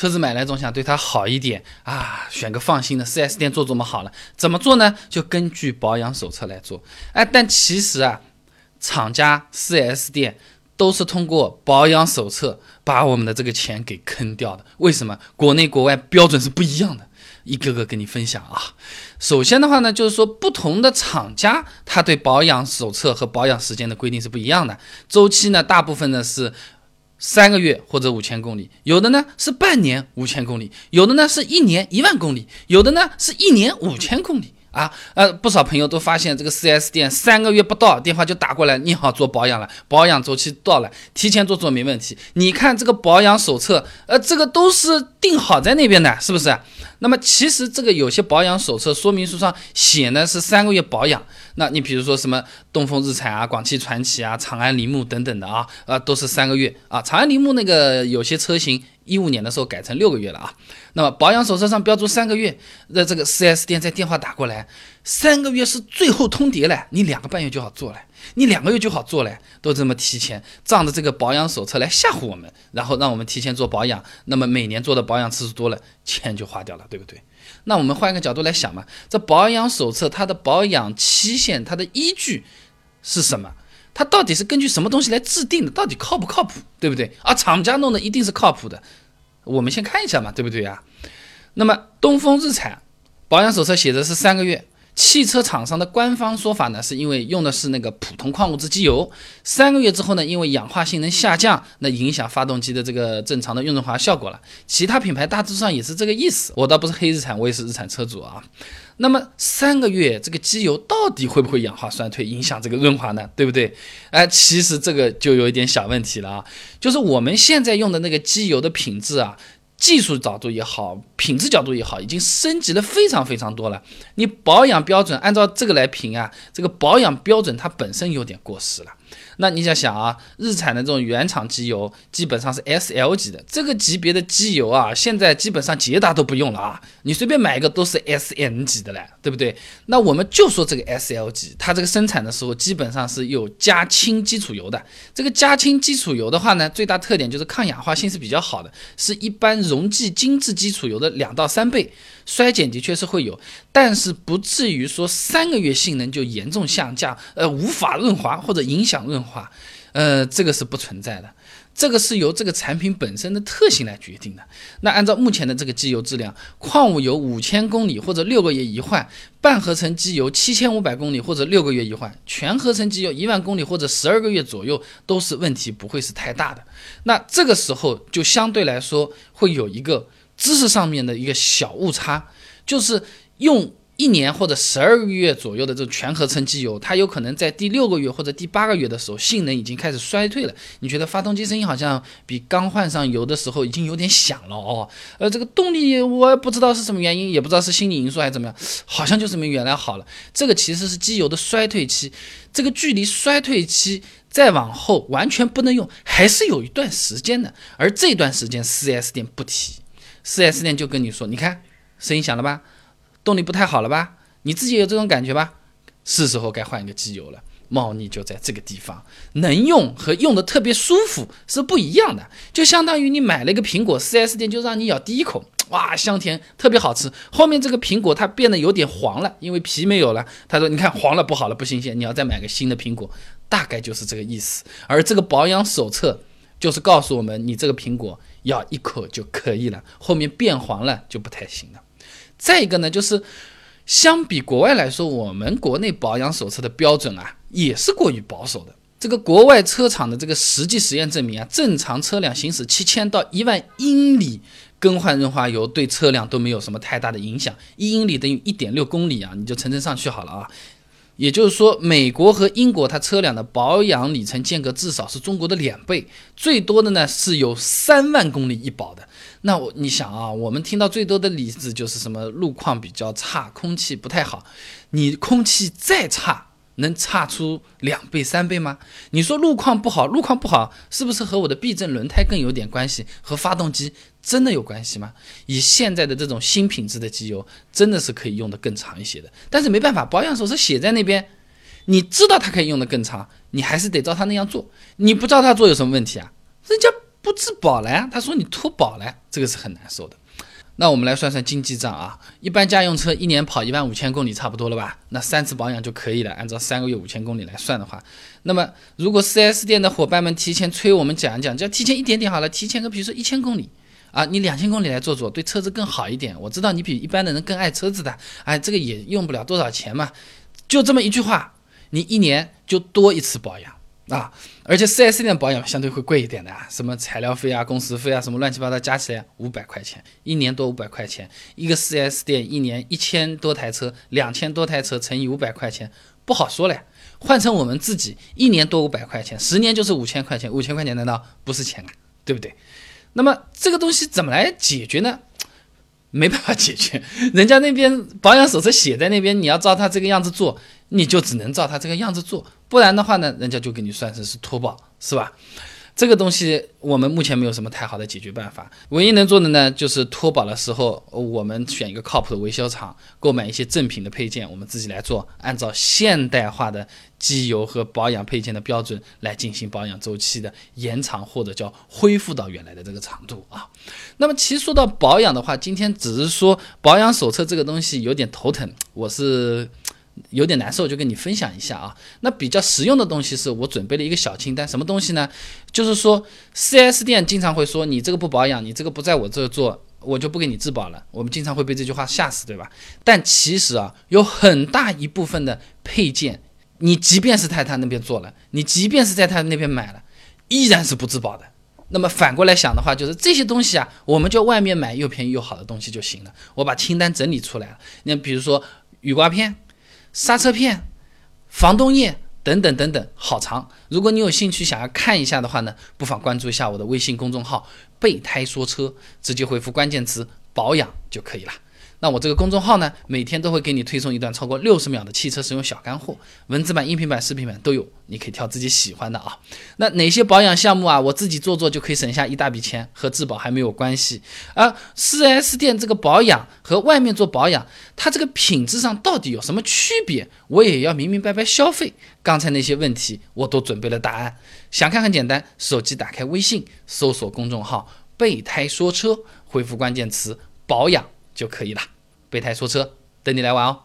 车子买来总想对它好一点啊，选个放心的 4S 店做做嘛好了。怎么做呢？就根据保养手册来做。哎，但其实啊，厂家 4S 店都是通过保养手册把我们的这个钱给坑掉的。为什么？国内国外标准是不一样的。一个个跟你分享啊。首先的话呢，就是说不同的厂家，它对保养手册和保养时间的规定是不一样的。周期呢，大部分呢是三个月或者五千公里，有的呢是半年五千公里，有的呢是一年一万公里，有的呢是一年五千公里。啊，呃，不少朋友都发现这个 4S 店三个月不到，电话就打过来，你好，做保养了，保养周期到了，提前做做没问题。你看这个保养手册，呃，这个都是定好在那边的，是不是？那么其实这个有些保养手册说明书上写呢是三个月保养，那你比如说什么东风日产啊、广汽传祺啊、长安铃木等等的啊，呃，都是三个月啊。长安铃木那个有些车型。一五年的时候改成六个月了啊，那么保养手册上标注三个月，那这个 4S 店在电话打过来，三个月是最后通牒了，你两个半月就好做了，你两个月就好做了，都这么提前，仗着这个保养手册来吓唬我们，然后让我们提前做保养，那么每年做的保养次数多了，钱就花掉了，对不对？那我们换一个角度来想嘛，这保养手册它的保养期限，它的依据是什么？它到底是根据什么东西来制定的？到底靠不靠谱？对不对？啊，厂家弄的一定是靠谱的。我们先看一下嘛，对不对呀？那么东风日产保养手册写的是三个月，汽车厂商的官方说法呢，是因为用的是那个普通矿物质机油，三个月之后呢，因为氧化性能下降，那影响发动机的这个正常的润滑效果了。其他品牌大致上也是这个意思。我倒不是黑日产，我也是日产车主啊。那么三个月这个机油到底会不会氧化衰退，影响这个润滑呢？对不对？哎，其实这个就有一点小问题了啊，就是我们现在用的那个机油的品质啊，技术角度也好，品质角度也好，已经升级了非常非常多了。你保养标准按照这个来评啊，这个保养标准它本身有点过时了。那你想想啊，日产的这种原厂机油基本上是 S L 级的，这个级别的机油啊，现在基本上捷达都不用了啊，你随便买一个都是 S N 级的了，对不对？那我们就说这个 S L 级，它这个生产的时候基本上是有加氢基础油的。这个加氢基础油的话呢，最大特点就是抗氧化性是比较好的，是一般溶剂精制基础油的两到三倍。衰减的确是会有，但是不至于说三个月性能就严重下降，呃，无法润滑或者影响润滑，呃，这个是不存在的，这个是由这个产品本身的特性来决定的。那按照目前的这个机油质量，矿物油五千公里或者六个月一换，半合成机油七千五百公里或者六个月一换，全合成机油一万公里或者十二个月左右都是问题不会是太大的。那这个时候就相对来说会有一个。知识上面的一个小误差，就是用一年或者十二个月左右的这种全合成机油，它有可能在第六个月或者第八个月的时候，性能已经开始衰退了。你觉得发动机声音好像比刚换上油的时候已经有点响了哦。呃，这个动力我也不知道是什么原因，也不知道是心理因素还是怎么样，好像就是没原来好了。这个其实是机油的衰退期，这个距离衰退期再往后完全不能用，还是有一段时间的。而这段时间 4S 店不提。4S 店就跟你说，你看声音响了吧，动力不太好了吧，你自己有这种感觉吧，是时候该换一个机油了。猫腻就在这个地方，能用和用的特别舒服是不一样的。就相当于你买了一个苹果，4S 店就让你咬第一口，哇，香甜，特别好吃。后面这个苹果它变得有点黄了，因为皮没有了。他说，你看黄了不好了，不新鲜，你要再买个新的苹果，大概就是这个意思。而这个保养手册就是告诉我们，你这个苹果。咬一口就可以了，后面变黄了就不太行了。再一个呢，就是相比国外来说，我们国内保养手册的标准啊，也是过于保守的。这个国外车厂的这个实际实验证明啊，正常车辆行驶七千到一万英里，更换润滑油对车辆都没有什么太大的影响。一英里等于一点六公里啊，你就乘乘上去好了啊。也就是说，美国和英国它车辆的保养里程间隔至少是中国的两倍，最多的呢是有三万公里一保的。那我你想啊，我们听到最多的例子就是什么路况比较差，空气不太好。你空气再差。能差出两倍三倍吗？你说路况不好，路况不好是不是和我的避震轮胎更有点关系？和发动机真的有关系吗？以现在的这种新品质的机油，真的是可以用的更长一些的。但是没办法，保养手册写在那边，你知道它可以用的更长，你还是得照它那样做。你不照它做有什么问题啊？人家不质保了呀，他说你脱保了，这个是很难受的。那我们来算算经济账啊，一般家用车一年跑一万五千公里差不多了吧？那三次保养就可以了。按照三个月五千公里来算的话，那么如果 4S 店的伙伴们提前催我们讲一讲，就要提前一点点好了，提前个比如说一千公里啊，你两千公里来做做，对车子更好一点。我知道你比一般的人更爱车子的，哎，这个也用不了多少钱嘛，就这么一句话，你一年就多一次保养。啊，而且 4S 店保养相对会贵一点的啊，什么材料费啊、工时费啊，什么乱七八糟加起来五百块钱，一年多五百块钱。一个 4S 店一年一千多台车，两千多台车乘以五百块钱，不好说了。换成我们自己，一年多五百块钱，十年就是五千块钱，五千块钱难道不是钱啊？对不对？那么这个东西怎么来解决呢？没办法解决，人家那边保养手册写在那边，你要照他这个样子做，你就只能照他这个样子做，不然的话呢，人家就给你算成是脱保，是吧？这个东西我们目前没有什么太好的解决办法，唯一能做的呢，就是脱保的时候，我们选一个靠谱的维修厂，购买一些正品的配件，我们自己来做，按照现代化的机油和保养配件的标准来进行保养周期的延长或者叫恢复到原来的这个长度啊。那么其实说到保养的话，今天只是说保养手册这个东西有点头疼，我是。有点难受，就跟你分享一下啊。那比较实用的东西是我准备了一个小清单，什么东西呢？就是说，4S 店经常会说你这个不保养，你这个不在我这做，我就不给你质保了。我们经常会被这句话吓死，对吧？但其实啊，有很大一部分的配件，你即便是在他那边做了，你即便是在他那边买了，依然是不质保的。那么反过来想的话，就是这些东西啊，我们就外面买又便宜又好的东西就行了。我把清单整理出来了，那比如说雨刮片。刹车片、防冻液等等等等，好长。如果你有兴趣想要看一下的话呢，不妨关注一下我的微信公众号“备胎说车”，直接回复关键词“保养”就可以了。那我这个公众号呢，每天都会给你推送一段超过六十秒的汽车使用小干货，文字版、音频版、视频版都有，你可以挑自己喜欢的啊。那哪些保养项目啊，我自己做做就可以省下一大笔钱，和质保还没有关系。而 4S 店这个保养和外面做保养，它这个品质上到底有什么区别，我也要明明白白消费。刚才那些问题我都准备了答案，想看很简单，手机打开微信，搜索公众号“备胎说车”，回复关键词“保养”。就可以了。备胎说车，等你来玩哦。